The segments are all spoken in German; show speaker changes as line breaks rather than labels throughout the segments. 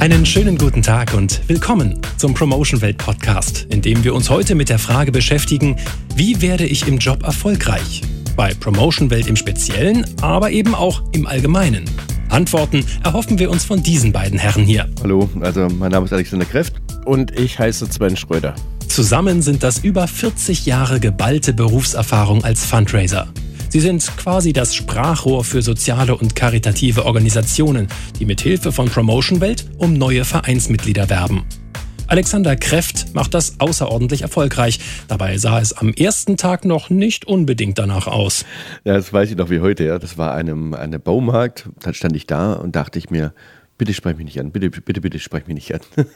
Einen schönen guten Tag und willkommen zum Promotion Welt Podcast, in dem wir uns heute mit der Frage beschäftigen, wie werde ich im Job erfolgreich? Bei Promotion Welt im Speziellen, aber eben auch im Allgemeinen. Antworten erhoffen wir uns von diesen beiden Herren hier.
Hallo, also mein Name ist Alexander Kreft.
Und ich heiße Sven Schröder.
Zusammen sind das über 40 Jahre geballte Berufserfahrung als Fundraiser. Sie sind quasi das Sprachrohr für soziale und karitative Organisationen, die mit Hilfe von Promotion Welt um neue Vereinsmitglieder werben. Alexander Kreft macht das außerordentlich erfolgreich. Dabei sah es am ersten Tag noch nicht unbedingt danach aus.
Ja, das weiß ich noch wie heute. Ja. Das war einem, einem Baumarkt. Dann stand ich da und dachte ich mir, bitte sprech mich nicht an, bitte, bitte, bitte sprech mich nicht an.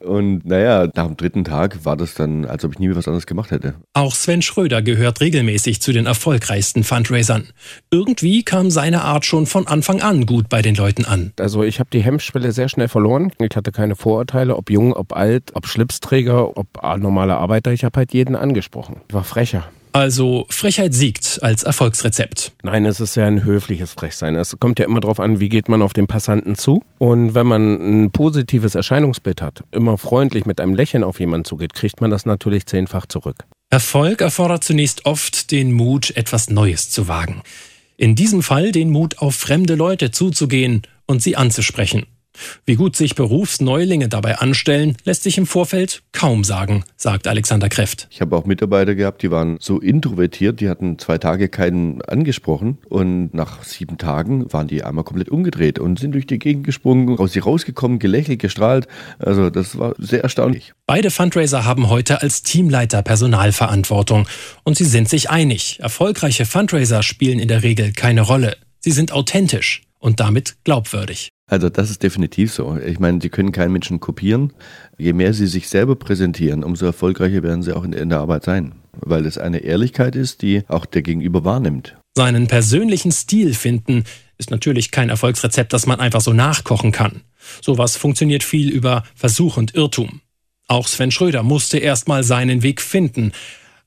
Und naja, nach dem dritten Tag war das dann, als ob ich nie mehr was anderes gemacht hätte.
Auch Sven Schröder gehört regelmäßig zu den erfolgreichsten Fundraisern. Irgendwie kam seine Art schon von Anfang an gut bei den Leuten an.
Also ich habe die Hemmschwelle sehr schnell verloren. Ich hatte keine Vorurteile, ob jung, ob alt, ob Schlipsträger, ob normaler Arbeiter. Ich habe halt jeden angesprochen. Ich war frecher.
Also Frechheit siegt als Erfolgsrezept.
Nein, es ist ja ein höfliches Frechsein. Es kommt ja immer darauf an, wie geht man auf den Passanten zu. Und wenn man ein positives Erscheinungsbild hat, immer freundlich mit einem Lächeln auf jemanden zugeht, kriegt man das natürlich zehnfach zurück.
Erfolg erfordert zunächst oft den Mut, etwas Neues zu wagen. In diesem Fall den Mut, auf fremde Leute zuzugehen und sie anzusprechen. Wie gut sich Berufsneulinge dabei anstellen, lässt sich im Vorfeld kaum sagen, sagt Alexander Kreft.
Ich habe auch Mitarbeiter gehabt, die waren so introvertiert, die hatten zwei Tage keinen angesprochen und nach sieben Tagen waren die einmal komplett umgedreht und sind durch die Gegend gesprungen, aus sie rausgekommen, gelächelt, gestrahlt. Also das war sehr erstaunlich.
Beide Fundraiser haben heute als Teamleiter Personalverantwortung und sie sind sich einig. Erfolgreiche Fundraiser spielen in der Regel keine Rolle. Sie sind authentisch und damit glaubwürdig.
Also das ist definitiv so. Ich meine, sie können keinen Menschen kopieren. Je mehr sie sich selber präsentieren, umso erfolgreicher werden sie auch in, in der Arbeit sein, weil es eine Ehrlichkeit ist, die auch der Gegenüber wahrnimmt.
Seinen persönlichen Stil finden ist natürlich kein Erfolgsrezept, das man einfach so nachkochen kann. Sowas funktioniert viel über Versuch und Irrtum. Auch Sven Schröder musste erst mal seinen Weg finden,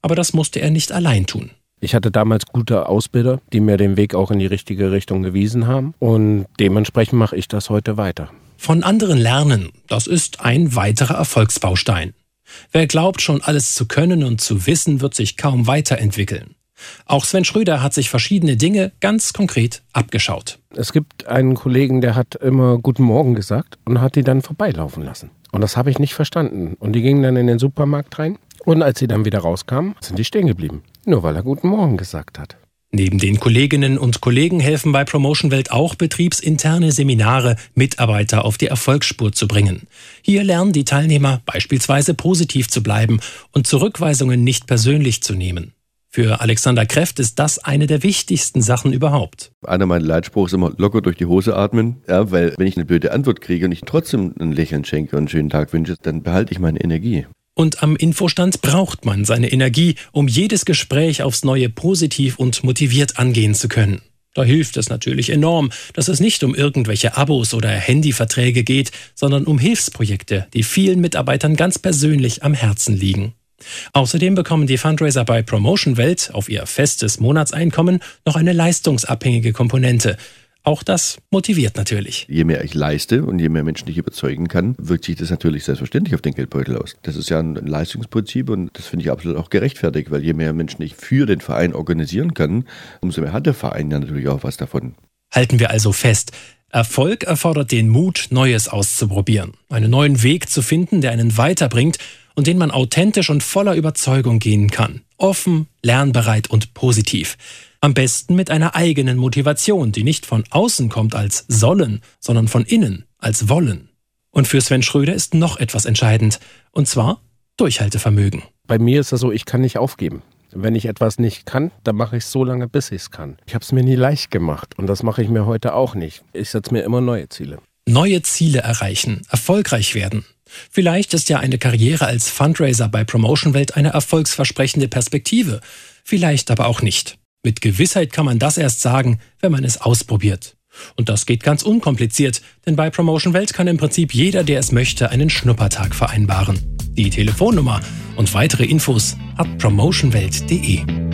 aber das musste er nicht allein tun.
Ich hatte damals gute Ausbilder, die mir den Weg auch in die richtige Richtung gewiesen haben. Und dementsprechend mache ich das heute weiter.
Von anderen lernen, das ist ein weiterer Erfolgsbaustein. Wer glaubt, schon alles zu können und zu wissen, wird sich kaum weiterentwickeln. Auch Sven Schröder hat sich verschiedene Dinge ganz konkret abgeschaut.
Es gibt einen Kollegen, der hat immer Guten Morgen gesagt und hat die dann vorbeilaufen lassen. Und das habe ich nicht verstanden. Und die gingen dann in den Supermarkt rein. Und als sie dann wieder rauskamen, sind die stehen geblieben. Nur weil er Guten Morgen gesagt hat.
Neben den Kolleginnen und Kollegen helfen bei Promotion Welt auch betriebsinterne Seminare, Mitarbeiter auf die Erfolgsspur zu bringen. Hier lernen die Teilnehmer beispielsweise positiv zu bleiben und Zurückweisungen nicht persönlich zu nehmen. Für Alexander Kreft ist das eine der wichtigsten Sachen überhaupt.
Einer meiner Leitspruch ist immer locker durch die Hose atmen, ja, weil wenn ich eine blöde Antwort kriege und ich trotzdem ein Lächeln schenke und einen schönen Tag wünsche, dann behalte ich meine Energie.
Und am Infostand braucht man seine Energie, um jedes Gespräch aufs Neue positiv und motiviert angehen zu können. Da hilft es natürlich enorm, dass es nicht um irgendwelche Abos oder Handyverträge geht, sondern um Hilfsprojekte, die vielen Mitarbeitern ganz persönlich am Herzen liegen. Außerdem bekommen die Fundraiser bei Promotion Welt auf ihr festes Monatseinkommen noch eine leistungsabhängige Komponente, auch das motiviert natürlich.
Je mehr ich leiste und je mehr Menschen ich überzeugen kann, wirkt sich das natürlich selbstverständlich auf den Geldbeutel aus. Das ist ja ein Leistungsprinzip und das finde ich absolut auch gerechtfertigt, weil je mehr Menschen ich für den Verein organisieren kann, umso mehr hat der Verein ja natürlich auch was davon.
Halten wir also fest, Erfolg erfordert den Mut, Neues auszuprobieren, einen neuen Weg zu finden, der einen weiterbringt und den man authentisch und voller Überzeugung gehen kann. Offen, lernbereit und positiv. Am besten mit einer eigenen Motivation, die nicht von außen kommt als sollen, sondern von innen als wollen. Und für Sven Schröder ist noch etwas entscheidend, und zwar Durchhaltevermögen.
Bei mir ist es so, ich kann nicht aufgeben. Wenn ich etwas nicht kann, dann mache ich es so lange, bis ich es kann. Ich habe es mir nie leicht gemacht und das mache ich mir heute auch nicht. Ich setze mir immer neue Ziele.
Neue Ziele erreichen, erfolgreich werden. Vielleicht ist ja eine Karriere als Fundraiser bei Promotion Welt eine erfolgsversprechende Perspektive, vielleicht aber auch nicht. Mit Gewissheit kann man das erst sagen, wenn man es ausprobiert. Und das geht ganz unkompliziert, denn bei Promotion Welt kann im Prinzip jeder, der es möchte, einen Schnuppertag vereinbaren. Die Telefonnummer und weitere Infos hat promotionwelt.de.